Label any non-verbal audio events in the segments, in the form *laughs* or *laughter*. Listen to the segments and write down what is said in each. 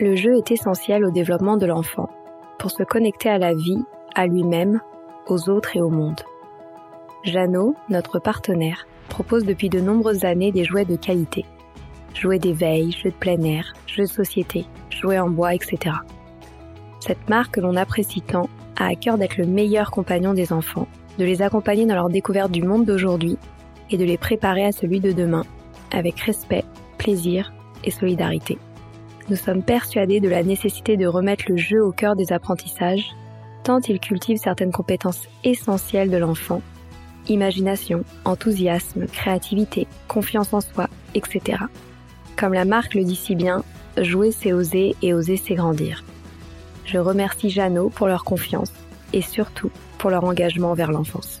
Le jeu est essentiel au développement de l'enfant, pour se connecter à la vie, à lui-même, aux autres et au monde. Jeannot, notre partenaire, propose depuis de nombreuses années des jouets de qualité. Jouets d'éveil, jeux de plein air, jeux de société, jouets en bois, etc. Cette marque que l'on apprécie tant a à cœur d'être le meilleur compagnon des enfants, de les accompagner dans leur découverte du monde d'aujourd'hui et de les préparer à celui de demain, avec respect, plaisir et solidarité. Nous sommes persuadés de la nécessité de remettre le jeu au cœur des apprentissages, tant il cultive certaines compétences essentielles de l'enfant, imagination, enthousiasme, créativité, confiance en soi, etc. Comme la marque le dit si bien, jouer c'est oser et oser c'est grandir. Je remercie Jeannot pour leur confiance et surtout pour leur engagement vers l'enfance.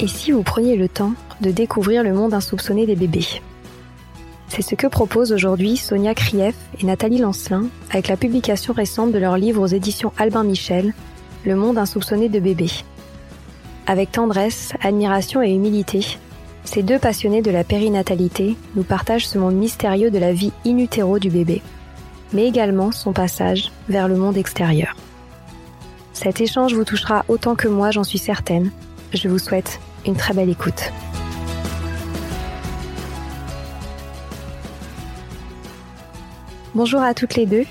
Et si vous preniez le temps de découvrir le monde insoupçonné des bébés? C'est ce que proposent aujourd'hui Sonia Krief et Nathalie Lancelin avec la publication récente de leur livre aux éditions Albin Michel, Le monde insoupçonné de bébés. Avec tendresse, admiration et humilité, ces deux passionnés de la périnatalité nous partagent ce monde mystérieux de la vie in utero du bébé, mais également son passage vers le monde extérieur. Cet échange vous touchera autant que moi, j'en suis certaine. Je vous souhaite très belle écoute. Bonjour à toutes les deux.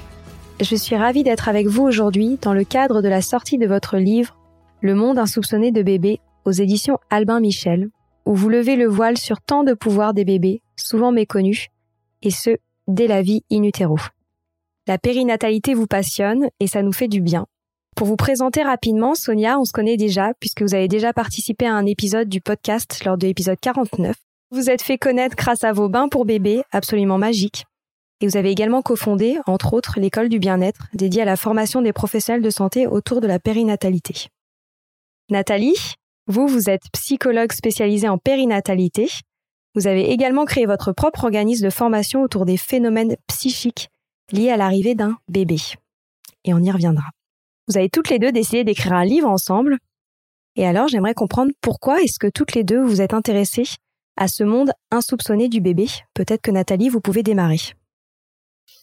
Je suis ravie d'être avec vous aujourd'hui dans le cadre de la sortie de votre livre Le monde insoupçonné de bébés aux éditions Albin Michel, où vous levez le voile sur tant de pouvoirs des bébés, souvent méconnus, et ce, dès la vie in utero. La périnatalité vous passionne et ça nous fait du bien. Pour vous présenter rapidement, Sonia, on se connaît déjà puisque vous avez déjà participé à un épisode du podcast lors de l'épisode 49. Vous êtes fait connaître grâce à vos bains pour bébés absolument magiques. Et vous avez également cofondé, entre autres, l'école du bien-être dédiée à la formation des professionnels de santé autour de la périnatalité. Nathalie, vous, vous êtes psychologue spécialisée en périnatalité. Vous avez également créé votre propre organisme de formation autour des phénomènes psychiques liés à l'arrivée d'un bébé. Et on y reviendra. Vous avez toutes les deux décidé d'écrire un livre ensemble. Et alors, j'aimerais comprendre pourquoi est-ce que toutes les deux vous êtes intéressées à ce monde insoupçonné du bébé. Peut-être que Nathalie, vous pouvez démarrer.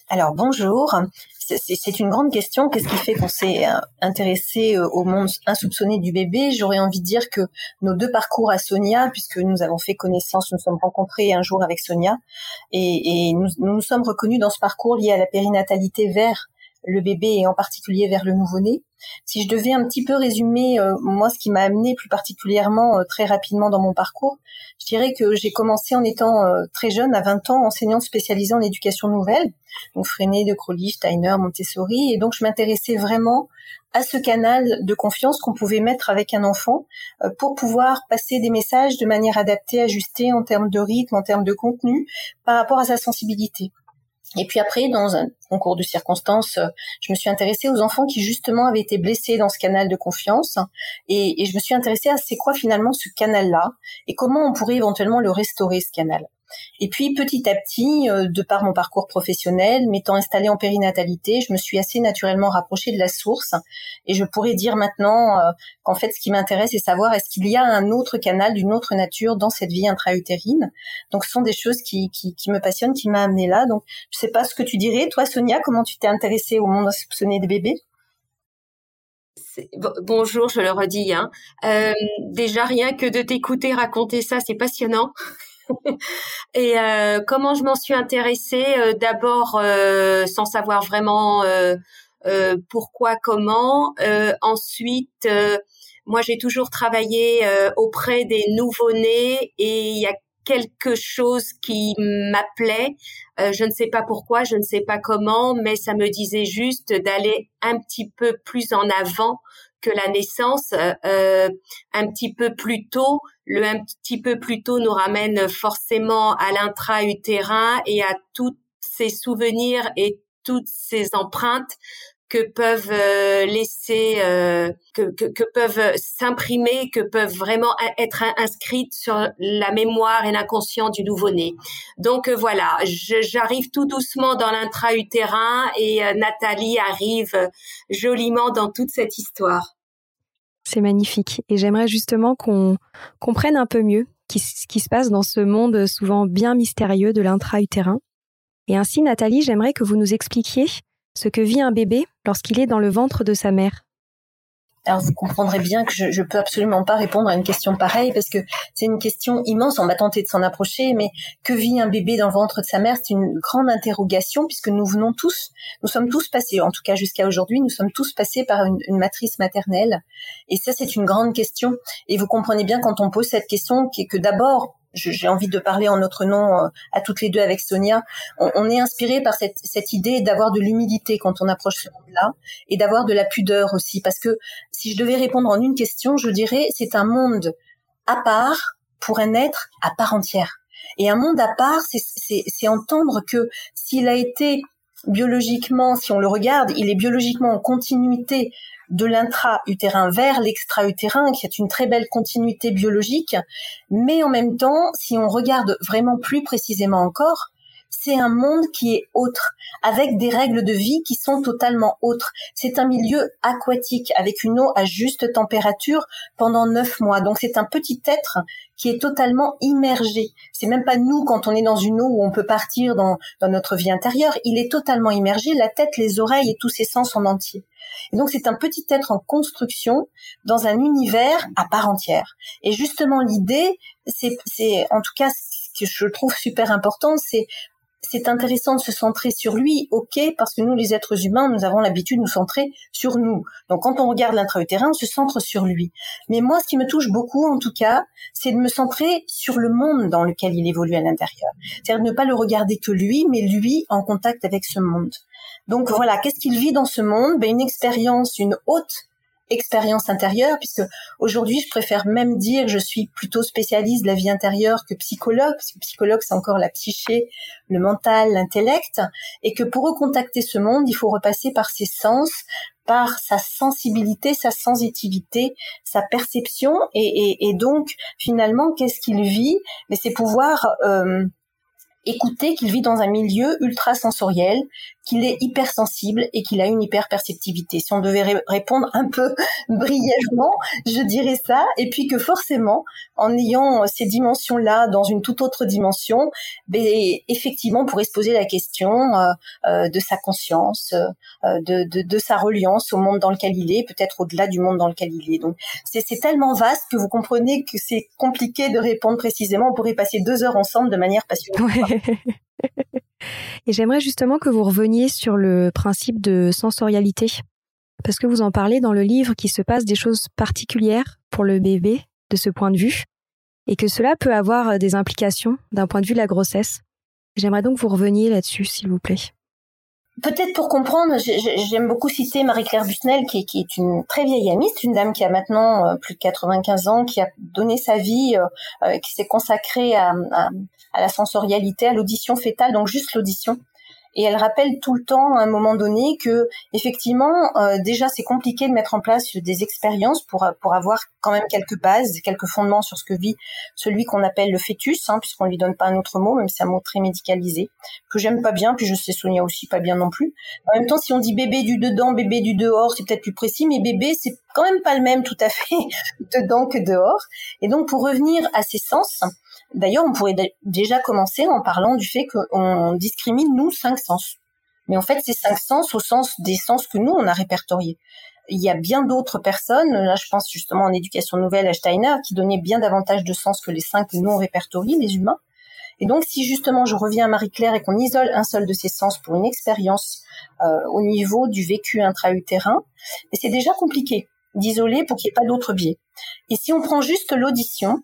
Alors bonjour, c'est une grande question. Qu'est-ce qui fait qu'on s'est euh, intéressé euh, au monde insoupçonné du bébé? J'aurais envie de dire que nos deux parcours à Sonia, puisque nous avons fait connaissance, nous nous sommes rencontrés un jour avec Sonia, et, nous, nous sommes reconnus dans ce parcours lié à la périnatalité vers le bébé et en particulier vers le nouveau-né. Si je devais un petit peu résumer euh, moi ce qui m'a amené plus particulièrement euh, très rapidement dans mon parcours, je dirais que j'ai commencé en étant euh, très jeune, à 20 ans, enseignante spécialisée en éducation nouvelle, donc Freinet, De Crowley, Steiner, Montessori, et donc je m'intéressais vraiment à ce canal de confiance qu'on pouvait mettre avec un enfant pour pouvoir passer des messages de manière adaptée, ajustée en termes de rythme, en termes de contenu, par rapport à sa sensibilité. Et puis après, dans un concours de circonstances, euh, je me suis intéressée aux enfants qui justement avaient été blessés dans ce canal de confiance. Et, et je me suis intéressée à c'est quoi finalement ce canal-là et comment on pourrait éventuellement le restaurer, ce canal. Et puis petit à petit, euh, de par mon parcours professionnel, m'étant installée en périnatalité, je me suis assez naturellement rapprochée de la source. Et je pourrais dire maintenant euh, qu'en fait, ce qui m'intéresse, c'est savoir est-ce qu'il y a un autre canal d'une autre nature dans cette vie intra-utérine? Donc, ce sont des choses qui, qui, me passionnent, qui m'ont amené là. Donc, je sais pas ce que tu dirais, toi, Sonia, comment tu t'es intéressée au monde insoupçonné des bébés? Bonjour, je le redis. Hein. Euh, déjà, rien que de t'écouter raconter ça, c'est passionnant. *laughs* et euh, comment je m'en suis intéressée euh, D'abord, euh, sans savoir vraiment pourquoi, comment. ensuite, moi, j'ai toujours travaillé auprès des nouveau-nés et il y a quelque chose qui m'appelait. je ne sais pas pourquoi, je ne sais pas comment, mais ça me disait juste d'aller un petit peu plus en avant la naissance, euh, un petit peu plus tôt, le un petit peu plus tôt nous ramène forcément à l'intra-utérin et à tous ces souvenirs et toutes ces empreintes que peuvent euh, laisser, euh, que, que, peuvent s'imprimer, que peuvent vraiment être inscrites sur la mémoire et l'inconscient du nouveau-né. Donc euh, voilà, j'arrive tout doucement dans l'intra-utérin et Nathalie arrive joliment dans toute cette histoire. C'est magnifique. Et j'aimerais justement qu'on comprenne un peu mieux ce qui se passe dans ce monde souvent bien mystérieux de l'intra-utérin. Et ainsi, Nathalie, j'aimerais que vous nous expliquiez ce que vit un bébé lorsqu'il est dans le ventre de sa mère. Alors vous comprendrez bien que je, je peux absolument pas répondre à une question pareille parce que c'est une question immense. On va tenter de s'en approcher, mais que vit un bébé dans le ventre de sa mère C'est une grande interrogation puisque nous venons tous, nous sommes tous passés, en tout cas jusqu'à aujourd'hui, nous sommes tous passés par une, une matrice maternelle. Et ça, c'est une grande question. Et vous comprenez bien quand on pose cette question que d'abord j'ai envie de parler en notre nom euh, à toutes les deux avec Sonia. On, est inspiré par cette, cette idée d'avoir de l'humilité quand on approche ce monde-là et d'avoir de la pudeur aussi. Parce que si je devais répondre en une question, je dirais c'est un monde à part pour un être à part entière. Et un monde à part, c'est entendre que s'il a été biologiquement, si on le regarde, il est biologiquement en continuité de l'intra-utérin vers l'extra-utérin, qui est une très belle continuité biologique. Mais en même temps, si on regarde vraiment plus précisément encore, c'est un monde qui est autre, avec des règles de vie qui sont totalement autres. C'est un milieu aquatique, avec une eau à juste température pendant neuf mois. Donc c'est un petit être qui est totalement immergé. C'est même pas nous quand on est dans une eau où on peut partir dans, dans notre vie intérieure. Il est totalement immergé, la tête, les oreilles et tous ses sens en entier. Et donc c'est un petit être en construction dans un univers à part entière. Et justement l'idée, c'est, c'est en tout cas ce que je trouve super important, c'est c'est intéressant de se centrer sur lui, ok, parce que nous, les êtres humains, nous avons l'habitude de nous centrer sur nous. Donc, quand on regarde l'intra-utérin, on se centre sur lui. Mais moi, ce qui me touche beaucoup, en tout cas, c'est de me centrer sur le monde dans lequel il évolue à l'intérieur. C'est-à-dire ne pas le regarder que lui, mais lui en contact avec ce monde. Donc voilà, qu'est-ce qu'il vit dans ce monde? Ben, Une expérience, une haute expérience intérieure, puisque aujourd'hui, je préfère même dire que je suis plutôt spécialiste de la vie intérieure que psychologue, parce que psychologue, c'est encore la psyché, le mental, l'intellect, et que pour recontacter ce monde, il faut repasser par ses sens, par sa sensibilité, sa sensitivité, sa perception, et, donc finalement, qu'est-ce qu'il vit? Mais c'est pouvoir euh, écouter qu'il vit dans un milieu ultra sensoriel, qu'il est hypersensible et qu'il a une hyperperceptivité. Si on devait répondre un peu *laughs* brièvement, je dirais ça. Et puis que forcément, en ayant ces dimensions-là dans une toute autre dimension, ben, effectivement, on pourrait se poser la question euh, euh, de sa conscience, euh, de, de, de, sa reliance au monde dans lequel il est, peut-être au-delà du monde dans lequel il est. Donc, c'est tellement vaste que vous comprenez que c'est compliqué de répondre précisément. On pourrait passer deux heures ensemble de manière passionnante. *laughs* Et j'aimerais justement que vous reveniez sur le principe de sensorialité, parce que vous en parlez dans le livre qu'il se passe des choses particulières pour le bébé de ce point de vue, et que cela peut avoir des implications d'un point de vue de la grossesse. J'aimerais donc que vous reveniez là-dessus, s'il vous plaît. Peut-être pour comprendre, j'aime beaucoup citer Marie-Claire Busnel, qui, est une très vieille amie, c'est une dame qui a maintenant euh, plus de 95 ans, qui a donné sa vie, euh, euh, qui s'est consacrée à, la sensorialité, à l'audition fétale, donc juste l'audition et elle rappelle tout le temps à un moment donné que effectivement euh, déjà c'est compliqué de mettre en place des expériences pour pour avoir quand même quelques bases, quelques fondements sur ce que vit celui qu'on appelle le fœtus, hein, puisqu'on lui donne pas un autre mot, même c'est un mot très médicalisé que j'aime pas bien, puis je sais Sonia aussi pas bien non plus. En même temps, si on dit bébé du dedans, bébé du dehors, c'est peut-être plus précis, mais bébé c'est quand même pas le même tout à fait *laughs* dedans que dehors. Et donc pour revenir à ces sens, D'ailleurs, on pourrait déjà commencer en parlant du fait qu'on discrimine, nous, cinq sens. Mais en fait, ces cinq sens au sens des sens que nous, on a répertoriés. Il y a bien d'autres personnes, là je pense justement en éducation nouvelle à Steiner, qui donnaient bien davantage de sens que les cinq que nous on répertorie, les humains. Et donc si justement je reviens à Marie-Claire et qu'on isole un seul de ces sens pour une expérience euh, au niveau du vécu intra-utérin, c'est déjà compliqué d'isoler pour qu'il n'y ait pas d'autres biais. Et si on prend juste l'audition,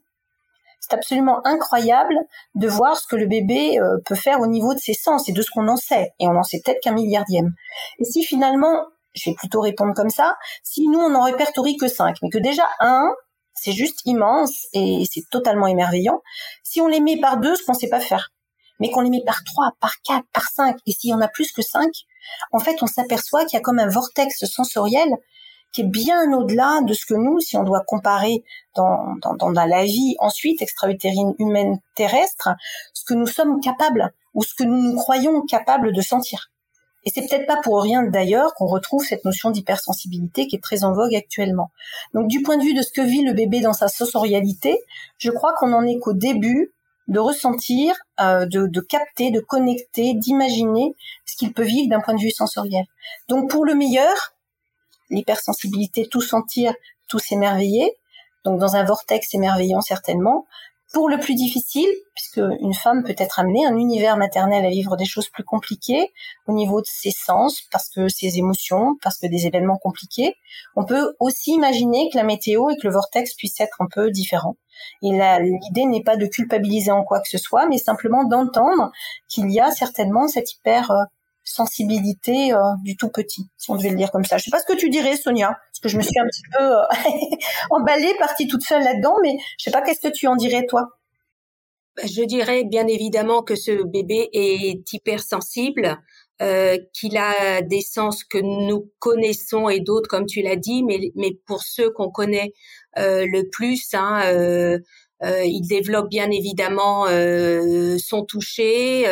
c'est absolument incroyable de voir ce que le bébé euh, peut faire au niveau de ses sens et de ce qu'on en sait. Et on en sait peut-être qu'un milliardième. Et si finalement je vais plutôt répondre comme ça. Si nous, on n'en répertorie que 5, mais que déjà un, c'est juste immense et c'est totalement émerveillant. Si on les met par deux, ce qu'on sait pas faire, mais qu'on les met par trois, par quatre, par cinq, et s'il y en a plus que cinq, en fait, on s'aperçoit qu'il y a comme un vortex sensoriel qui est bien au-delà de ce que nous, si on doit comparer dans, dans, la vie ensuite extra-utérine humaine terrestre, ce que nous sommes capables ou ce que nous nous croyons capables de sentir. Et c'est peut-être pas pour rien d'ailleurs qu'on retrouve cette notion d'hypersensibilité qui est très en vogue actuellement. Donc du point de vue de ce que vit le bébé dans sa sensorialité, je crois qu'on en est qu'au début de ressentir, euh, de, capter, de connecter, d'imaginer ce qu'il peut vivre d'un point de vue sensoriel. Donc pour le meilleur, l'hypersensibilité, tout sentir, tout s'émerveiller, donc dans un vortex émerveillant certainement. Pour le plus difficile, puisque une femme peut être amenée, un univers maternel à vivre des choses plus compliquées au niveau de ses sens, parce que ses émotions, parce que des événements compliqués, on peut aussi imaginer que la météo et que le vortex puissent être un peu différents. Et l'idée n'est pas de culpabiliser en quoi que ce soit, mais simplement d'entendre qu'il y a certainement cette hyper euh, sensibilité euh, du tout petit, si on devait le dire comme ça. Je sais pas ce que tu dirais, Sonia, parce que je me suis un petit peu euh, *laughs* emballée, partie toute seule là-dedans, mais je sais pas qu'est-ce que tu en dirais, toi? Je dirais bien évidemment que ce bébé est hypersensible, euh, qu'il a des sens que nous connaissons et d'autres, comme tu l'as dit, mais, mais pour ceux qu'on connaît euh, le plus, hein, il développe bien évidemment son toucher,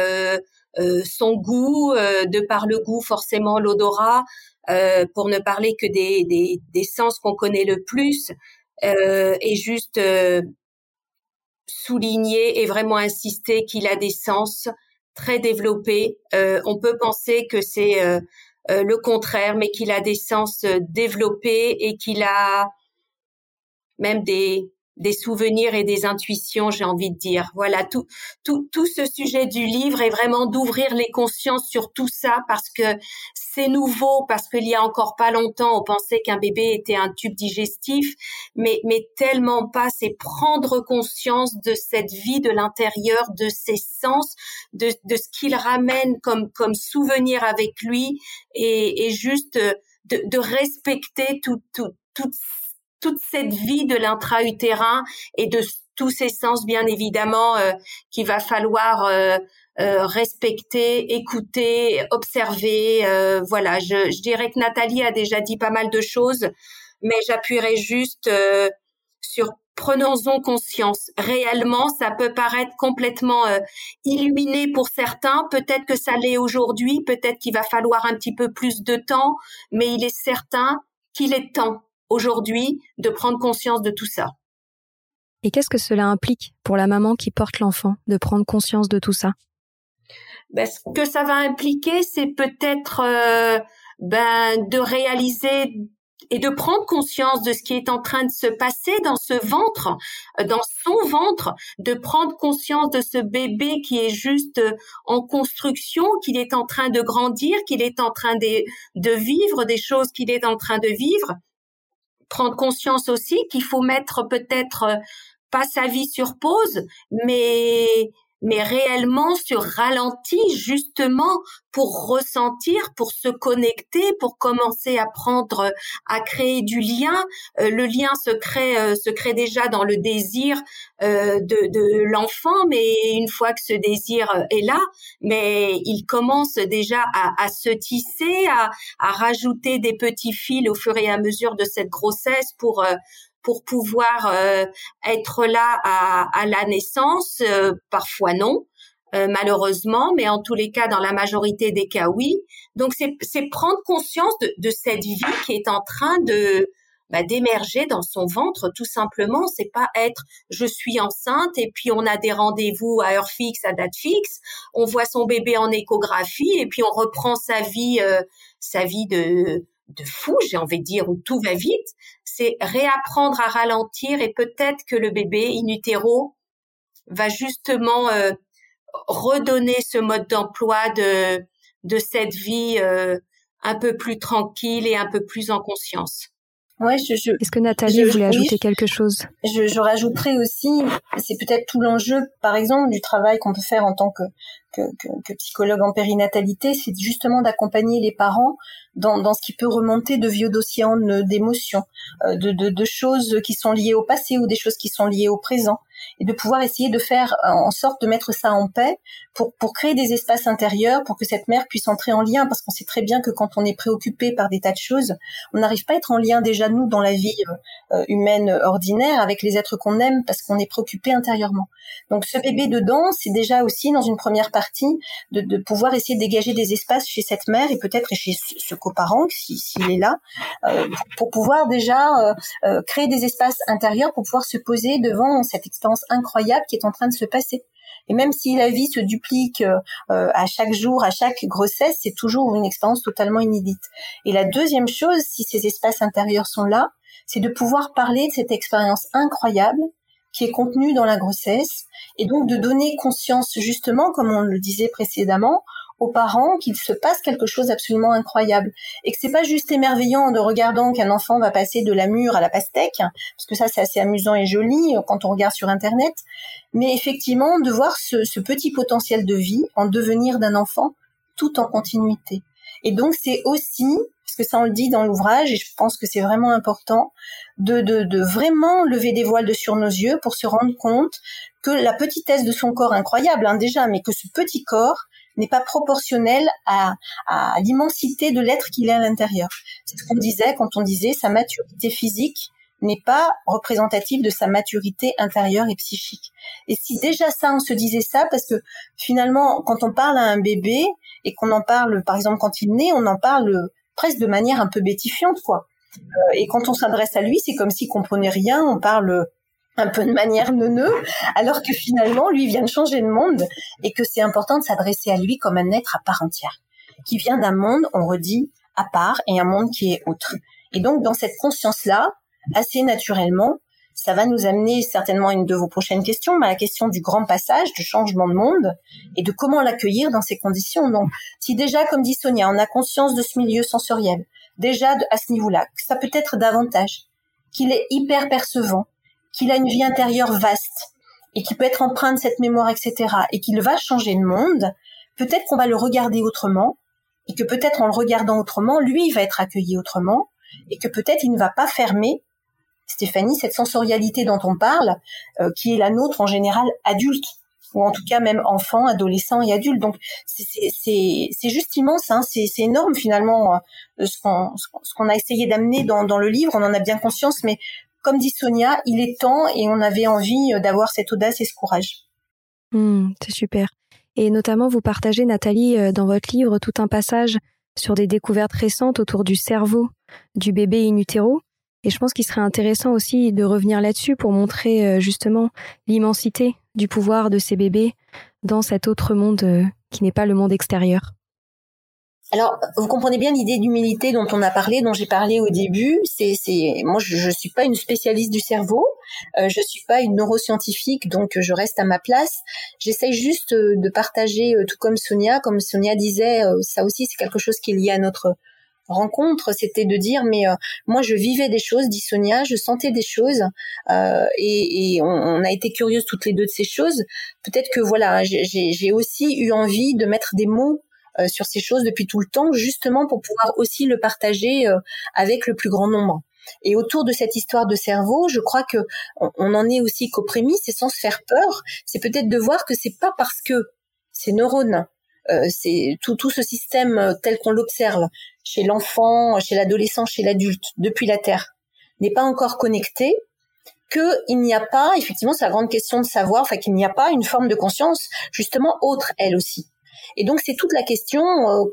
son goût, euh, de par le goût forcément l'odorat, euh, pour ne parler que des, des, des sens qu'on connaît le plus, et juste souligner et vraiment insister qu'il a des sens très développés. on peut penser que c'est le contraire, mais qu'il a des sens développés et qu'il a même des des souvenirs et des intuitions, j'ai envie de dire. Voilà, tout, tout, tout ce sujet du livre est vraiment d'ouvrir les consciences sur tout ça parce que c'est nouveau, parce qu'il y a encore pas longtemps, on pensait qu'un bébé était un tube digestif, mais, mais tellement pas, c'est prendre conscience de cette vie de l'intérieur, de ses sens, de, de ce qu'il ramène comme, comme souvenir avec lui et, et juste de, de respecter tout, tout, toute toute cette vie de l'intra-utérin et de tous ces sens, bien évidemment, euh, qu'il va falloir euh, euh, respecter, écouter, observer. voilà, je, je, dirais que Nathalie a déjà dit pas mal de choses, mais j'appuierai juste sur prenons-en conscience. Réellement, ça peut paraître complètement illuminé pour certains. Peut-être que ça l'est aujourd'hui, peut-être qu'il va falloir un petit peu plus de temps, mais il est certain qu'il est temps aujourd'hui de prendre conscience de tout ça. Et qu'est-ce que cela implique pour la maman qui porte l'enfant de prendre conscience de tout ça? Ben, Ce que ça va impliquer, c'est peut-être euh, ben, de réaliser et de prendre conscience de ce qui est en train de se passer dans ce ventre, dans son ventre, de prendre conscience de ce bébé qui est juste euh, en construction, qu'il est en train de grandir, qu'il est en train de, de vivre des choses qu'il est en train de vivre, prendre conscience aussi qu'il faut mettre peut-être euh, pas sa vie sur pause, mais mais réellement sur ralenti justement pour ressentir, pour se connecter, pour commencer à prendre, à créer du lien. Euh, le lien se crée, euh, se crée déjà dans le désir euh, de, de l'enfant, mais une fois que ce désir est là, mais il commence déjà à, à se tisser, à, à, rajouter des petits fils au fur et à mesure de cette grossesse pour pour pouvoir euh, être là à, à la naissance, euh, parfois non. Euh, malheureusement, mais en tous les cas, dans la majorité des cas, oui. Donc, c'est prendre conscience de, de, cette vie qui est en train de bah, d'émerger dans son ventre, tout simplement. C'est pas être je suis enceinte et puis on a des rendez-vous à heure fixe, à date fixe. On voit son bébé en échographie et puis on reprend sa vie, sa vie de de fou, j'ai envie de dire, où tout va vite, c'est réapprendre à ralentir et peut-être que le bébé in utero va justement euh, redonner ce mode d'emploi de, de cette vie euh, un peu plus tranquille et un peu plus en conscience. Ouais, je, je, Est-ce que Nathalie voulait ajouter quelque chose? Je, je rajouterais aussi, c'est peut-être tout l'enjeu, par exemple, du travail qu'on peut faire en tant que que, que, psychologue en périnatalité, c'est justement d'accompagner les parents dans, dans, ce qui peut remonter de vieux dossiers d'émotions, euh, de, de, de, choses qui sont liées au passé ou des choses qui sont liées au présent, et de pouvoir essayer de faire en sorte de mettre ça en paix pour, pour créer des espaces intérieurs, pour que cette mère puisse entrer en lien, parce qu'on sait très bien que quand on est préoccupé par des tas de choses, on n'arrive pas à être en lien déjà nous dans la vie euh, humaine ordinaire avec les êtres qu'on aime, parce qu'on est préoccupé intérieurement. Donc ce bébé dedans, c'est déjà aussi dans une première partie de, pouvoir essayer de dégager des espaces chez cette mère et peut-être chez ce coparent s'il est là, euh, pour pouvoir déjà euh, euh, créer des espaces intérieurs pour pouvoir se poser devant cette expérience incroyable qui est en train de se passer. Et même si la vie se duplique à chaque jour, à chaque grossesse, c'est toujours une expérience totalement inédite. Et la deuxième chose, si ces espaces intérieurs sont là, c'est de pouvoir parler de cette expérience incroyable qui est contenue dans la grossesse, et donc de donner conscience justement, comme on le disait précédemment, aux parents qu'il se passe quelque chose d'absolument incroyable et que c'est pas juste émerveillant de regardant qu'un enfant va passer de la mûre à la pastèque parce que ça c'est assez amusant et joli euh, quand on regarde sur internet mais effectivement de voir ce, petit potentiel de vie en devenir d'un enfant tout en continuité. Et donc c'est aussi que ça on le dit dans l'ouvrage et je pense que c'est vraiment important de, de, de vraiment lever des voiles de sur nos yeux pour se rendre compte que la petitesse de son corps incroyable hein, déjà mais que ce petit corps n'est pas proportionnel à, à l'immensité de l'être qu'il est à l'intérieur. C'est ce qu'on disait quand on disait sa maturité physique n'est pas représentative de sa maturité intérieure et psychique. Et si déjà ça, on se disait ça, parce que finalement, quand on parle à un bébé et qu'on en parle, par exemple, quand il naît, on en parle de manière un peu bétifiante. Euh, et quand on s'adresse à lui, c'est comme s'il comprenait rien, on parle un peu de manière neuneux, alors que finalement, lui vient de changer le monde et que c'est important de s'adresser à lui comme un être à part entière, qui vient d'un monde, on redit, à part et un monde qui est autre. Et donc, dans cette conscience-là, assez naturellement, ça va nous amener certainement à une de vos prochaines questions, mais à la question du grand passage, du changement de monde et de comment l'accueillir dans ces conditions. Donc, si déjà, comme dit Sonia, on a conscience de ce milieu sensoriel, déjà à ce niveau-là, ça peut être davantage, qu'il est hyper percevant, qu'il a une vie intérieure vaste et qu'il peut être empreint de cette mémoire, etc., et qu'il va changer le monde, peut-être qu'on va le regarder autrement, et que peut-être en le regardant autrement, lui, il va être accueilli autrement, et que peut-être il ne va pas fermer, Stéphanie, cette sensorialité dont on parle, euh, qui est la nôtre en général adulte, ou en tout cas même enfant, adolescent et adulte. Donc c'est juste immense, hein, c'est énorme finalement euh, ce qu'on a essayé d'amener dans, dans le livre, on en a bien conscience, mais comme dit Sonia, il est temps et on avait envie euh, d'avoir cette audace et ce courage. Hmm, c'est super. Et notamment, vous partagez, Nathalie, euh, dans votre livre, tout un passage sur des découvertes récentes autour du cerveau du bébé in utero. Et je pense qu'il serait intéressant aussi de revenir là-dessus pour montrer euh, justement l'immensité du pouvoir de ces bébés dans cet autre monde qui n'est pas le monde extérieur. Alors, vous comprenez bien l'idée d'humilité dont on a parlé, dont j'ai parlé au début. C'est, c'est, moi, je, ne suis pas une spécialiste du cerveau, euh, je suis pas une neuroscientifique, donc je reste à ma place. J'essaye juste euh, de partager, euh, tout comme Sonia, comme Sonia disait, euh, ça aussi c'est quelque chose qui est lié à notre rencontre, c'était de dire mais moi je vivais des choses, dit Sonia, je sentais des choses euh, et, et on, on, a été curieuses toutes les deux de ces choses. Peut-être que voilà, j'ai aussi eu envie de mettre des mots euh, sur ces choses depuis tout le temps, justement pour pouvoir aussi le partager euh, avec le plus grand nombre. Et autour de cette histoire de cerveau, je crois que on, en est aussi qu'aux prémices et sans se faire peur, c'est peut-être de voir que c'est pas parce que ces neurones, euh, c'est tout, tout ce système tel qu'on l'observe chez l'enfant, chez l'adolescent, chez l'adulte, depuis la Terre, n'est pas encore connecté, qu'il n'y a pas, effectivement, c'est la grande question de savoir, enfin qu'il n'y a pas une forme de conscience justement autre, elle aussi. Et donc c'est toute la question. Euh,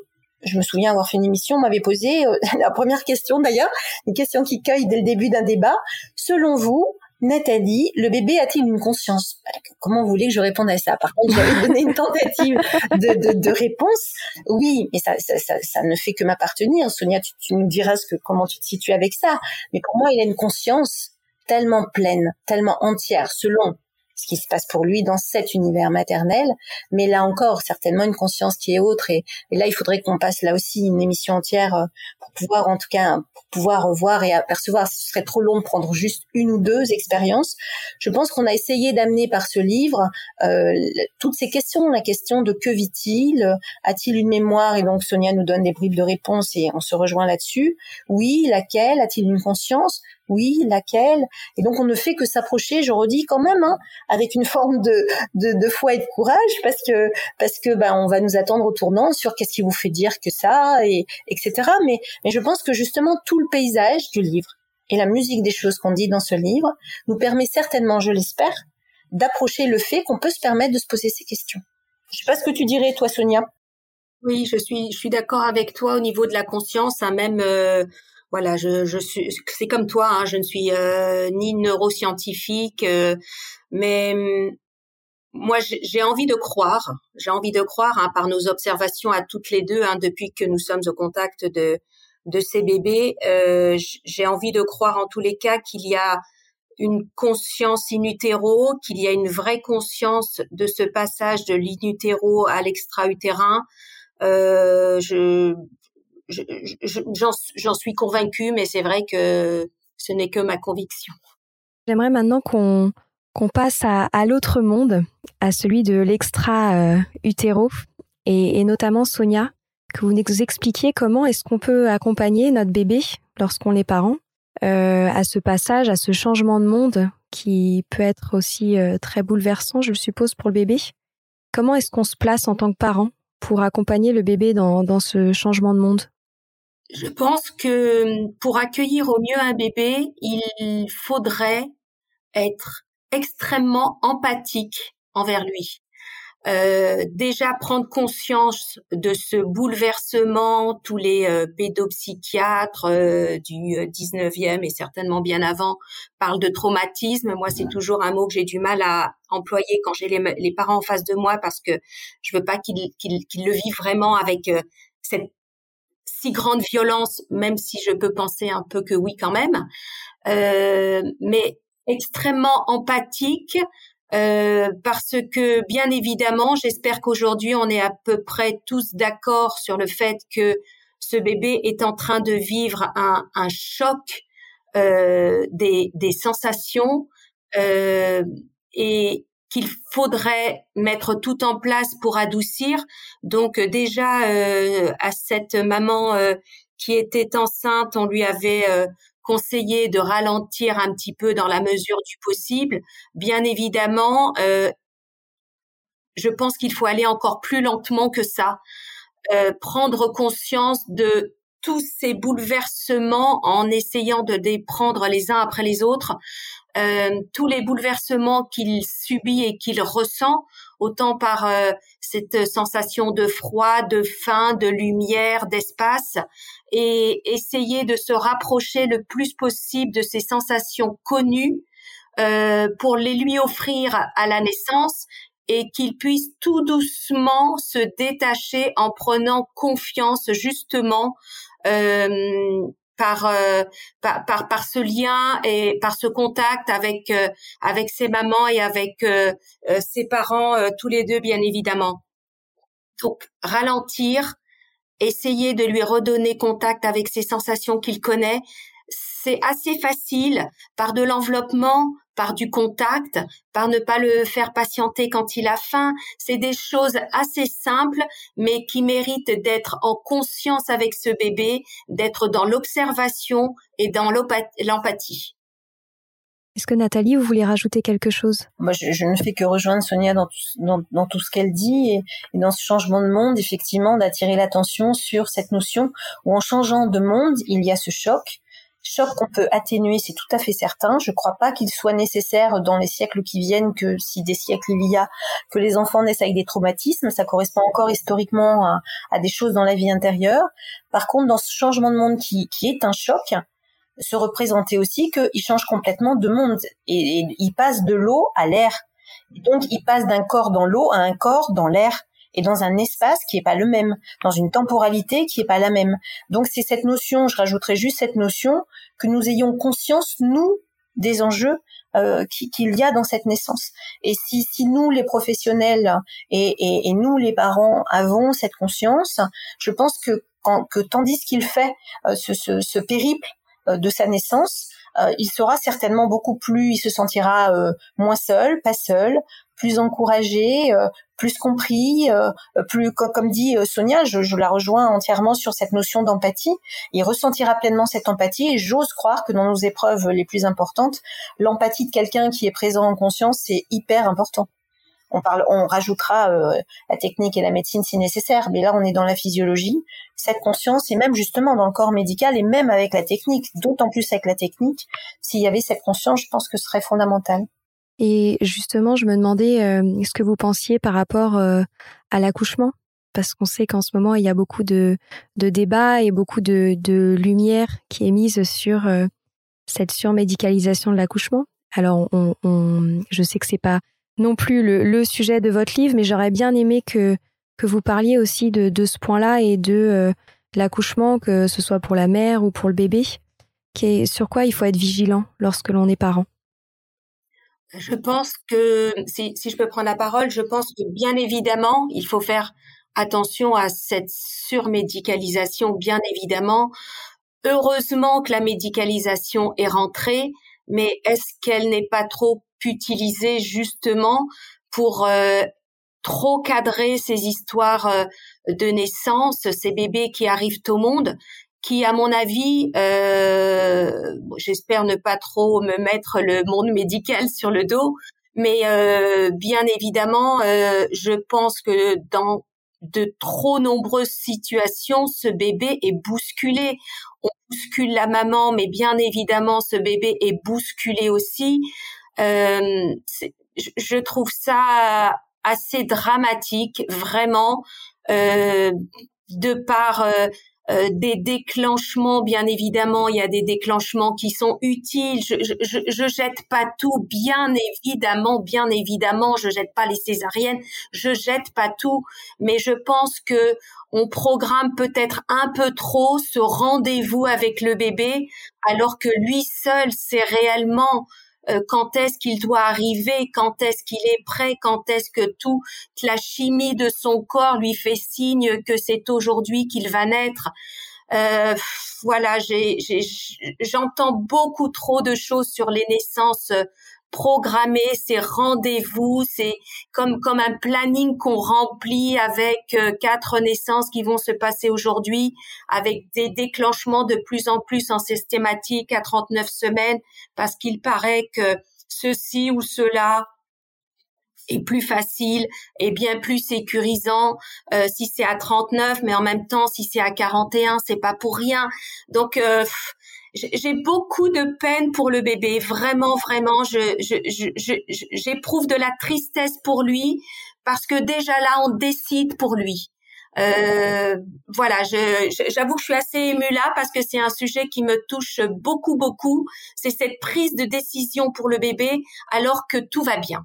je me souviens avoir fait une émission, on m'avait posé euh, *laughs* la première question d'ailleurs, une question qui cueille dès le début d'un débat. Selon vous, Nathalie, le bébé a-t-il une conscience? Comment vous que je réponde à ça? Par contre, j'avais donné une tentative de, de, de, réponse. Oui, mais ça, ça, ça, ça, ne fait que m'appartenir. Sonia, tu, tu nous diras ce que, comment tu te situes avec ça. Mais pour moi, il a une conscience tellement pleine, tellement entière, selon ce qui se passe pour lui dans cet univers maternel. Mais là encore, certainement une conscience qui est autre. Et, là, il faudrait qu'on passe là aussi une émission entière euh, pour pouvoir, en tout cas, pour pouvoir voir et apercevoir. Ce serait trop long de prendre juste une ou deux expériences. Je pense qu'on a essayé d'amener par ce livre euh, toutes ces questions. La question de que vit-il? A-t-il une mémoire? Et donc Sonia nous donne des bribes de réponses et on se rejoint là-dessus. Oui, laquelle? A-t-il une conscience? Oui, laquelle? Et donc on ne fait que s'approcher, je redis quand même, hein, avec une *laughs* forme de, de, foi et de courage, parce que parce que ben on va nous attendre au tournant sur qu'est-ce qui vous fait dire que ça, et etc. Mais mais je pense que justement tout le paysage du livre et la musique des choses qu'on dit dans ce livre nous permet certainement, je l'espère, d'approcher le fait qu'on peut se permettre de se poser ces questions. Je sais pas ce que tu dirais, toi, Sonia? Oui, je suis, je suis d'accord avec toi au niveau de la conscience, hein, même euh, voilà, je, suis, c'est comme toi, hein, je ne suis euh, ni neuroscientifique, euh, mais hum, moi j'ai envie de croire, j'ai envie de croire hein, par nos observations à toutes les deux hein, depuis que nous sommes au contact de de ces bébés, euh, j'ai envie de croire en tous les cas qu'il y a une conscience in utero, qu'il y a une vraie conscience de ce passage de l'in utero à l'extra-utérin. J'en suis convaincue, mais c'est vrai que ce n'est que ma conviction. J'aimerais maintenant qu'on qu'on passe à, l'autre monde, à celui de l'extra-utéro, et, et, notamment Sonia, que vous nous expliquiez comment est-ce qu'on peut accompagner notre bébé lorsqu'on est parent euh, à ce passage, à ce changement de monde qui peut être aussi euh, très bouleversant, je suppose, pour le bébé. Comment est-ce qu'on se place en tant que parent pour accompagner le bébé dans, dans ce changement de monde? Je pense que pour accueillir au mieux un bébé, il faudrait être extrêmement empathique envers lui. Euh, déjà prendre conscience de ce bouleversement, tous les euh, pédopsychiatres euh, du 19e et certainement bien avant parlent de traumatisme. Moi, c'est toujours un mot que j'ai du mal à employer quand j'ai les, parents en face de moi parce que je veux pas qu'ils qu'ils le vivent vraiment avec cette si grande violence, même si je peux penser un peu que oui quand même, euh, mais extrêmement empathique euh, parce que bien évidemment, j'espère qu'aujourd'hui on est à peu près tous d'accord sur le fait que ce bébé est en train de vivre un, un choc euh, des, des, sensations euh, et qu'il faudrait mettre tout en place pour adoucir. Donc euh, déjà euh, à cette maman euh, qui était enceinte, on lui avait conseillé de ralentir un petit peu dans la mesure du possible. Bien évidemment, je pense qu'il faut aller encore plus lentement que ça, prendre conscience de tous ces bouleversements en essayant de les prendre les uns après les autres, euh, tous les bouleversements qu'il subit et qu'il ressent, autant par euh, cette sensation de froid, de faim, de lumière, d'espace, et essayer de se rapprocher le plus possible de ces sensations connues euh, pour les lui offrir à la naissance et qu'il puisse tout doucement se détacher en prenant confiance justement euh, par, euh, par, par ce lien et par ce contact avec euh, avec ses mamans et avec euh, ses parents tous les deux bien évidemment. Donc ralentir, essayer de lui redonner contact avec ses sensations qu'il connaît, c'est assez facile par de l'enveloppement, par du contact, par ne pas le faire patienter quand il a faim. C'est des choses assez simples, mais qui méritent d'être en conscience avec ce bébé, d'être dans l'observation et dans l'empathie. Est-ce que Nathalie, vous voulez rajouter quelque chose? Moi, je, ne fais que rejoindre Sonia dans tout, dans, tout ce qu'elle dit et, et, dans ce changement de monde, effectivement, d'attirer l'attention sur cette notion où en changeant de monde, il y a ce choc, choc qu'on peut atténuer, c'est tout à fait certain. Je ne crois pas qu'il soit nécessaire dans les siècles qui viennent que si des siècles il y a que les enfants naissent avec des traumatismes. Ça correspond encore historiquement à, des choses dans la vie intérieure. Par contre, dans ce changement de monde qui, est un choc, se représenter aussi qu'il change complètement de monde et il passe de l'eau à l'air. Donc, il passe d'un corps dans l'eau à un corps dans l'air et dans un espace qui est pas le même, dans une temporalité qui est pas la même. Donc c'est cette notion, je rajouterai juste cette notion que nous ayons conscience nous des enjeux euh, qu'il y a dans cette naissance. Et si, si nous, les professionnels et, et, nous, les parents, avons cette conscience, je pense que, que tandis qu'il fait euh, ce, ce, ce, périple euh, de sa naissance, il sera certainement beaucoup plus, il se sentira moins seul, pas seul, plus encouragé, euh, plus compris, euh, plus comme dit euh, Sonia, je, je, la rejoins entièrement sur cette notion d'empathie. Il ressentira pleinement cette empathie et j'ose croire que dans nos épreuves les plus importantes, l'empathie de quelqu'un qui est présent en conscience c'est hyper important. On parle, on rajoutera la technique et la médecine si nécessaire, mais là on est dans la physiologie, cette conscience et même justement dans le corps médical et même avec la technique, d'autant plus avec la technique, s'il y avait cette conscience, je pense que ce serait fondamental. Et justement, je me demandais euh, ce que vous pensiez par rapport euh, à l'accouchement, parce qu'on sait qu'en ce moment, il y a beaucoup de, de débats et beaucoup de, de, lumière qui est mise sur euh, cette surmédicalisation de l'accouchement. Alors, on, on, je sais que c'est pas non plus le, le, sujet de votre livre, mais j'aurais bien aimé que, que vous parliez aussi de, de ce point-là et de l'accouchement, que ce soit pour la mère ou pour le bébé, qui est, sur quoi il faut être vigilant lorsque l'on est parent? Je pense que, si, je peux prendre la parole, je pense que bien évidemment, il faut faire attention à cette surmédicalisation, bien évidemment. Heureusement que la médicalisation est rentrée, mais est-ce qu'elle n'est pas trop utilisée justement pour euh, trop cadrer ces histoires euh, de naissance, ces bébés qui arrivent au monde? Qui, à mon avis, euh, j'espère ne pas trop me mettre le monde médical sur le dos, mais euh, bien évidemment, euh, je pense que dans de trop nombreuses situations, ce bébé est bousculé. On bouscule la maman, mais bien évidemment, ce bébé est bousculé aussi. Euh, je trouve ça assez dramatique, vraiment, euh, de par euh, des déclenchements, bien évidemment, il y a des déclenchements qui sont utiles. Je, je, je, jette pas tout, bien évidemment, bien évidemment, je jette pas les césariennes, je jette pas tout, mais je pense que on programme peut-être un peu trop ce rendez-vous avec le bébé, alors que lui seul sait réellement euh, quand est-ce qu'il doit arriver, quand est-ce qu'il est prêt, quand est-ce que toute la chimie de son corps lui fait signe que c'est aujourd'hui qu'il va naître? Euh, voilà, j'entends beaucoup trop de choses sur les naissances programmer ces rendez-vous, c'est comme comme un planning qu'on remplit avec euh, quatre naissances qui vont se passer aujourd'hui, avec des déclenchements de plus en plus en systématique à 39 semaines, parce qu'il paraît que ceci ou cela est plus facile et bien plus sécurisant euh, si c'est à 39 mais en même temps si c'est à 41 c'est pas pour rien. Donc euh, j'ai beaucoup de peine pour le bébé, vraiment, vraiment. Je, j'éprouve de la tristesse pour lui parce que déjà là, on décide pour lui. Euh, voilà, j'avoue que je suis assez émue là parce que c'est un sujet qui me touche beaucoup, beaucoup. C'est cette prise de décision pour le bébé alors que tout va bien.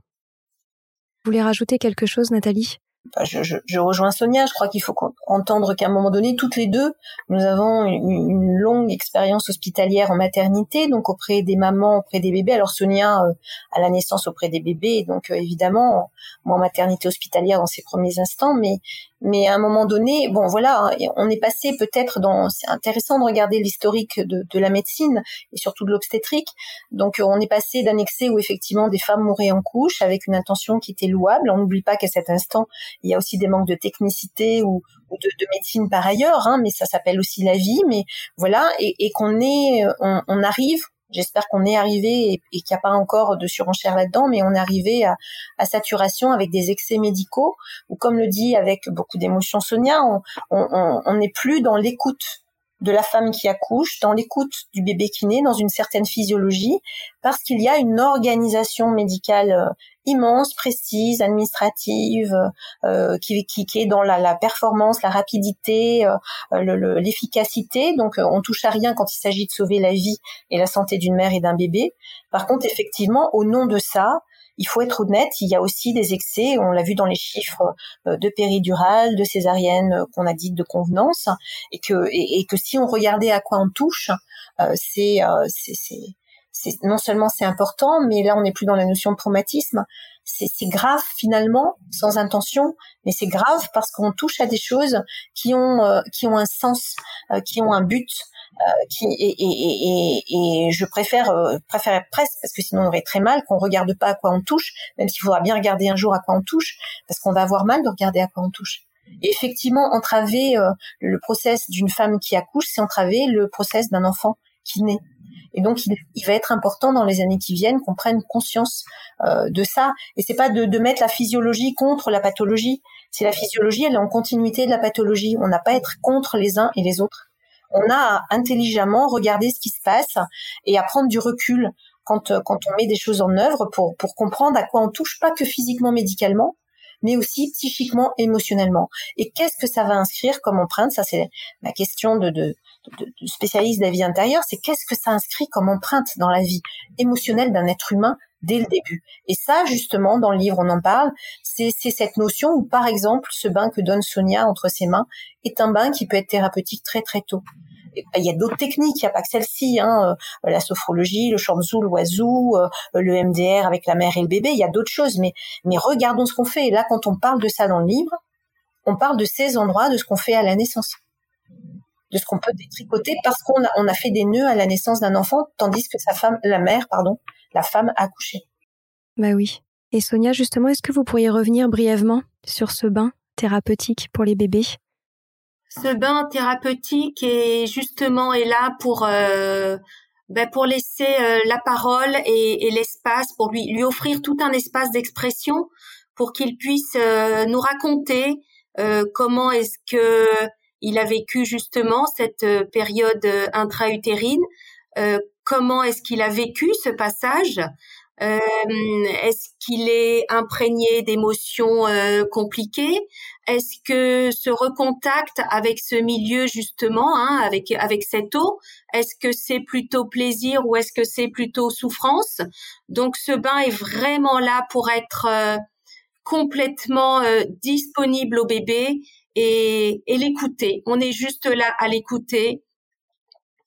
Vous voulez rajouter quelque chose, Nathalie? Je, je, rejoins Sonia, je crois qu'il faut entendre qu'à un moment donné, toutes les deux, nous avons une, longue expérience hospitalière en maternité, donc auprès des mamans, auprès des bébés. Alors Sonia euh, à la naissance auprès des bébés, donc euh, évidemment, moi maternité hospitalière dans ses premiers instants, mais mais à un moment donné, bon voilà, on est passé peut-être dans. C'est intéressant de regarder l'historique de, de, la médecine et surtout de l'obstétrique. Donc on est passé d'un excès où effectivement des femmes mouraient en couche avec une intention qui était louable. On n'oublie pas qu'à cet instant, il y a aussi des manques de technicité ou, ou de, de, médecine par ailleurs, hein, mais ça s'appelle aussi la vie. Mais voilà, et, et qu'on est, on, on arrive J'espère qu'on est arrivé et, qu'il n'y a pas encore de surenchère là-dedans, mais on est arrivé à, à, saturation avec des excès médicaux, ou comme le dit avec beaucoup d'émotion Sonia, on n'est plus dans l'écoute de la femme qui accouche, dans l'écoute du bébé qui naît, dans une certaine physiologie, parce qu'il y a une organisation médicale euh, immense, précise, administrative, euh, qui, qui, qui, est dans la, la, performance, la rapidité, euh, l'efficacité. Donc on touche à rien quand il s'agit de sauver la vie et la santé d'une mère et d'un bébé. Par contre, effectivement, au nom de ça, il faut être honnête, il y a aussi des excès, on l'a vu dans les chiffres euh, de péridurale, de césarienne euh, qu'on a dit de convenance, et que, et, que si on regardait à quoi on touche, euh, c'est non seulement c'est important, mais là on n'est plus dans la notion de traumatisme. C'est grave finalement, sans intention, mais c'est grave parce qu'on touche à des choses qui ont euh, qui ont un sens, euh, qui ont un but. Euh, qui, et, et, et, et, je préfère préfère presque parce que sinon on aurait très mal qu'on regarde pas à quoi on touche, même s'il faudra bien regarder un jour à quoi on touche, parce qu'on va avoir mal de regarder à quoi on touche. Et effectivement, entraver le process d'une femme qui accouche, c'est entraver le process d'un enfant qui naît. Et donc, il, va être important dans les années qui viennent qu'on prenne conscience euh, de ça. Et c'est pas de, de, mettre la physiologie contre la pathologie. C'est la physiologie, elle est en continuité de la pathologie. On n'a pas à être contre les uns et les autres. On a à intelligemment regarder ce qui se passe et à prendre du recul quand, quand on met des choses en œuvre pour, pour comprendre à quoi on touche, pas que physiquement, médicalement, mais aussi psychiquement, émotionnellement. Et qu'est-ce que ça va inscrire comme empreinte? Ça, c'est ma question de, de, de, spécialiste de la vie intérieure, c'est qu'est-ce que ça inscrit comme empreinte dans la vie émotionnelle d'un être humain dès le début. Et ça, justement, dans le livre, on en parle, c'est cette notion où, par exemple, ce bain que donne Sonia entre ses mains est un bain qui peut être thérapeutique très très tôt. Il y a d'autres techniques, il n'y a pas que celle-ci, hein, euh, la sophrologie, le shamsu, le oiseau, euh, le MDR avec la mère et le bébé, il y a d'autres choses, mais, mais regardons ce qu'on fait. Et là, quand on parle de ça dans le livre, on parle de ces endroits, de ce qu'on fait à la naissance de ce qu'on peut détricoter parce qu'on a, on a fait des nœuds à la naissance d'un enfant, tandis que sa femme, la mère, pardon, la femme a accouché. Bah oui. Et Sonia, justement, est-ce que vous pourriez revenir brièvement sur ce bain thérapeutique pour les bébés? Ce bain thérapeutique est justement est là pour euh, ben pour laisser euh, la parole et, et l'espace, pour lui lui offrir tout un espace d'expression, pour qu'il puisse euh, nous raconter comment est-ce que il a vécu justement cette euh, période euh, intra-utérine. Euh, comment est-ce qu'il a vécu ce passage? Est-ce qu'il est imprégné d'émotions compliquées? Est-ce que ce recontact avec ce milieu justement, hein, avec avec cette eau, est-ce que c'est plutôt plaisir ou est-ce que c'est plutôt souffrance? Donc ce bain est vraiment là pour être complètement disponible au bébé et, l'écouter. On est juste là à l'écouter,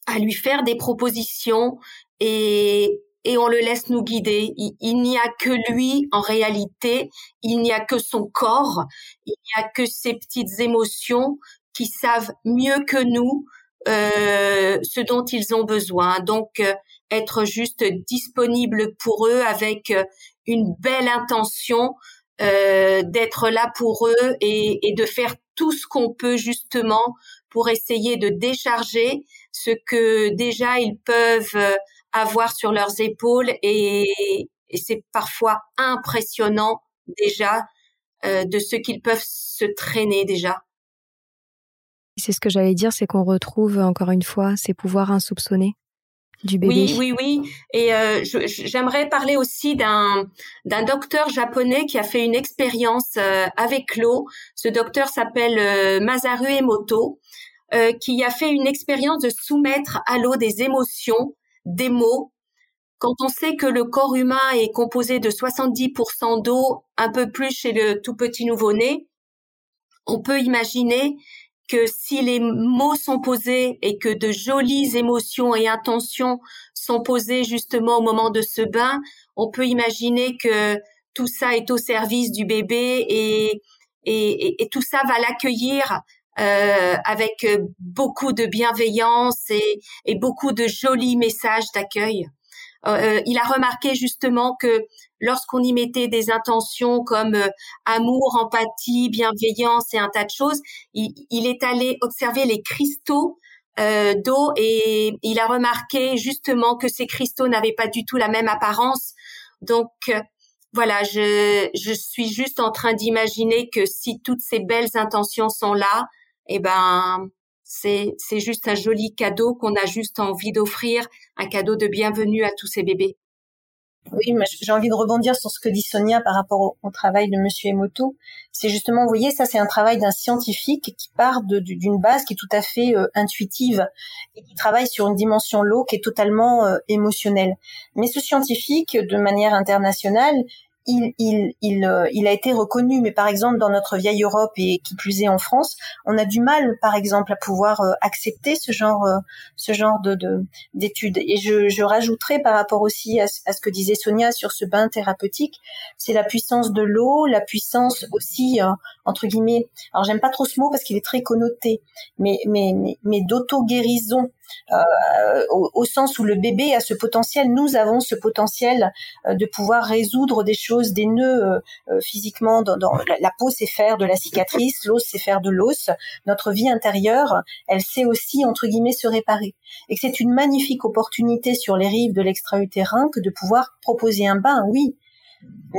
à lui faire des propositions et, et on le laisse nous guider. Il, n'y a que lui en réalité, il n'y a que son corps, il n'y a que ses petites émotions qui savent mieux que nous euh, ce dont ils ont besoin. Donc euh, être juste disponible pour eux avec euh, une belle intention euh, d'être là pour eux et, et, de faire tout ce qu'on peut justement pour essayer de décharger ce que déjà ils peuvent euh, avoir sur leurs épaules et, et c'est parfois impressionnant déjà euh, de ce qu'ils peuvent se traîner déjà. C'est ce que j'allais dire, c'est qu'on retrouve encore une fois ces pouvoirs insoupçonnés oui, oui, oui. Et euh, j'aimerais parler aussi d'un d'un docteur japonais qui a fait une expérience euh, avec l'eau. Ce docteur s'appelle euh, Masaru Emoto, euh, qui a fait une expérience de soumettre à l'eau des émotions, des mots. Quand on sait que le corps humain est composé de 70% d'eau, un peu plus chez le tout petit nouveau-né, on peut imaginer que si les mots sont posés et que de jolies émotions et intentions sont posées justement au moment de ce bain, on peut imaginer que tout ça est au service du bébé et, et, et tout ça va l'accueillir euh, avec beaucoup de bienveillance et, et beaucoup de jolis messages d'accueil. Euh, il a remarqué justement que lorsqu'on y mettait des intentions comme euh, amour, empathie, bienveillance et un tas de choses, il, est allé observer les cristaux euh, d'eau et il a remarqué justement que ces cristaux n'avaient pas du tout la même apparence. Donc voilà, je, je suis juste en train d'imaginer que si toutes ces belles intentions sont là, eh ben c'est c'est juste un joli cadeau qu'on a juste envie d'offrir, un cadeau de bienvenue à tous ces bébés. Oui, j'ai envie de rebondir sur ce que dit Sonia par rapport au, travail de Monsieur Emoto. C'est justement, vous voyez, ça c'est un travail d'un scientifique qui part d'une base qui est tout à fait euh, intuitive et qui travaille sur une dimension low qui est totalement euh, émotionnelle. Mais ce scientifique, de manière internationale, il, il, il, euh, il, a été reconnu, mais par exemple dans notre vieille Europe et qui plus est en France, on a du mal, par exemple, à pouvoir euh, accepter ce genre, euh, de d'études. Et je, je rajouterai par rapport aussi à, ce que disait Sonia sur ce bain thérapeutique, c'est la puissance de l'eau, la puissance aussi entre guillemets. Alors j'aime pas trop ce mot parce qu'il est très connoté, mais mais mais, mais d'auto guérison euh, au, sens où le bébé a ce potentiel, nous avons ce potentiel euh, de pouvoir résoudre des choses, des nœuds euh, physiquement. Dans, la, peau sait faire de la cicatrice, l'os sait faire de l'os. Notre vie intérieure, elle sait aussi entre guillemets se réparer. Et c'est une magnifique opportunité sur les rives de l'extra-utérin que de pouvoir proposer un bain, oui.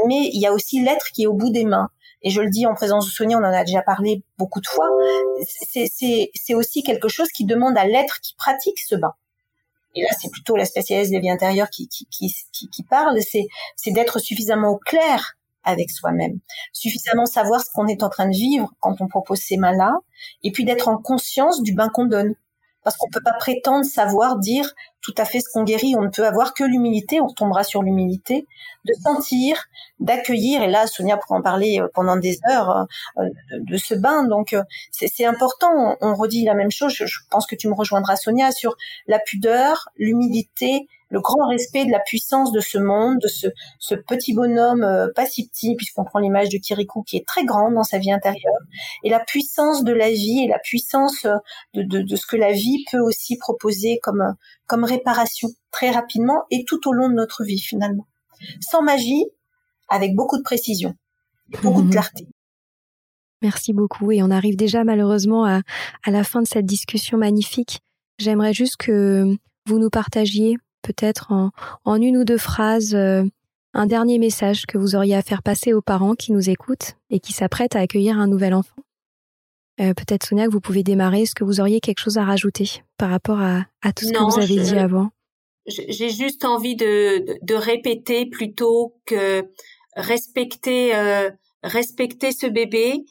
Mais il y a aussi l'être qui est au bout des mains et je le dis en présence de Sonia, on en a déjà parlé beaucoup de fois, c'est aussi quelque chose qui demande à l'être qui pratique ce bain. Et là, c'est plutôt la spécialiste des vies intérieures qui, qui, parle, c'est d'être suffisamment au clair avec soi-même, suffisamment savoir ce qu'on est en train de vivre quand on propose ces mains-là, et puis d'être en conscience du bain qu'on donne parce qu'on peut pas prétendre savoir dire tout à fait ce qu'on guérit. On ne peut avoir que l'humilité, on retombera sur l'humilité, de sentir, d'accueillir. Et là, Sonia pourra en parler euh, pendant des heures euh, de ce bain. Donc, euh, c'est important. On redit la même chose. Je pense que tu me rejoindras, Sonia, sur la pudeur, l'humilité, le grand respect de la puissance de ce monde, de ce, ce petit bonhomme euh, pas si petit, puisqu'on prend l'image de Kirikou qui est très grande dans sa vie intérieure, et la puissance de la vie et la puissance euh, de, de, de ce que la vie peut aussi proposer comme, euh, comme réparation très rapidement et tout au long de notre vie finalement. Sans magie, avec beaucoup de précision, beaucoup de mhm. clarté. Merci beaucoup. Et on arrive déjà malheureusement à, à la fin de cette discussion magnifique. J'aimerais juste que vous nous partagiez peut-être en, une ou deux phrases euh, un dernier message que vous auriez à faire passer aux parents qui nous écoutent et qui s'apprêtent à accueillir un nouvel enfant. Euh, peut-être Sonia, que vous pouvez démarrer. Est-ce que vous auriez quelque chose à rajouter par rapport à, tout ce que vous avez dit avant? J'ai juste envie de, de, répéter plutôt que respecter, euh, respecter ce bébé.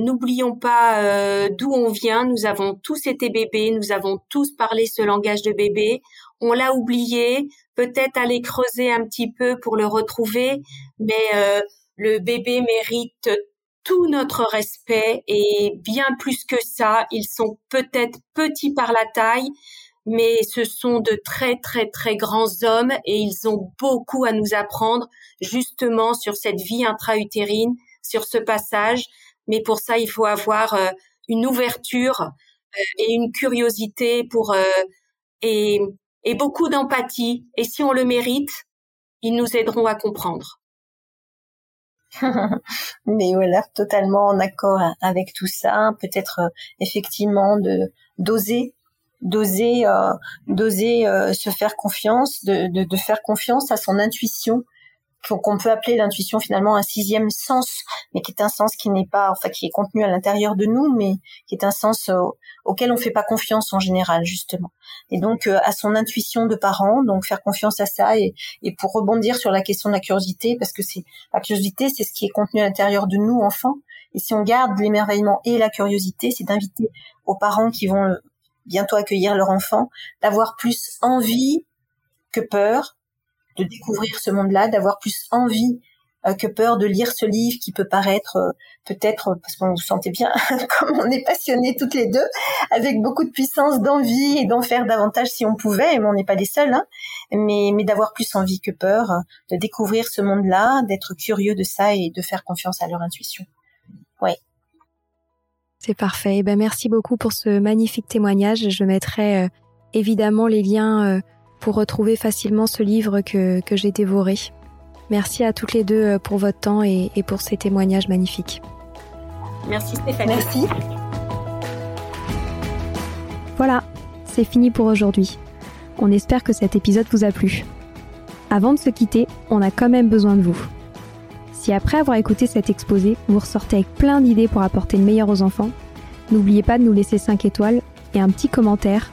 N'oublions pas d'où on vient. Nous avons tous été bébés. Nous avons tous parlé ce langage de bébé on l'a oublié, peut-être aller creuser un petit peu pour le retrouver, mais euh, le bébé mérite tout notre respect et bien plus que ça, ils sont peut-être petits par la taille, mais ce sont de très très très grands hommes et ils ont beaucoup à nous apprendre justement sur cette vie intra-utérine, sur ce passage. Mais pour ça, il faut avoir euh, une ouverture euh, et une curiosité pour et et beaucoup d'empathie. Et si on le mérite, ils nous aideront à comprendre. *laughs* Mais voilà, totalement en accord avec tout ça. Peut-être euh, effectivement de d'oser, d'oser, euh, d'oser euh, se faire confiance, de, faire confiance à son intuition qu'on peut appeler l'intuition finalement un sixième sens, mais qui est un sens qui n'est pas, enfin qui est contenu à l'intérieur de nous, mais qui est un sens euh, auquel on fait pas confiance en général justement. Et donc euh, à son intuition de parent, donc faire confiance à ça et, et pour rebondir sur la question de la curiosité, parce que c'est la curiosité, c'est ce qui est contenu à l'intérieur de nous enfants. Et si on garde l'émerveillement et la curiosité, c'est d'inviter aux parents qui vont euh, bientôt accueillir leur enfant d'avoir plus envie que peur de découvrir ce monde-là, d'avoir plus envie euh, que peur de lire ce livre qui peut paraître euh, peut-être euh, parce qu'on vous sentait bien *laughs* comme on est passionnés toutes les deux avec beaucoup de puissance d'envie et d'en faire davantage si on pouvait mais on n'est pas les seuls hein, mais mais d'avoir plus envie que peur de découvrir ce monde-là d'être curieux de ça et de faire confiance à leur intuition. Ouais. C'est parfait. Eh ben merci beaucoup pour ce magnifique témoignage. Je mettrai évidemment les liens pour retrouver facilement ce livre que, que j'ai dévoré. Merci à toutes les deux euh, pour votre temps et, et pour ces témoignages magnifiques. Merci Stéphanie. Merci. Voilà, c'est fini pour aujourd'hui. On espère que cet épisode vous a plu. Avant de se quitter, on a quand même besoin de vous. Si après avoir écouté cet exposé, vous ressortez avec plein d'idées pour apporter le meilleur aux enfants, n'oubliez pas de nous laisser 5 étoiles et un petit commentaire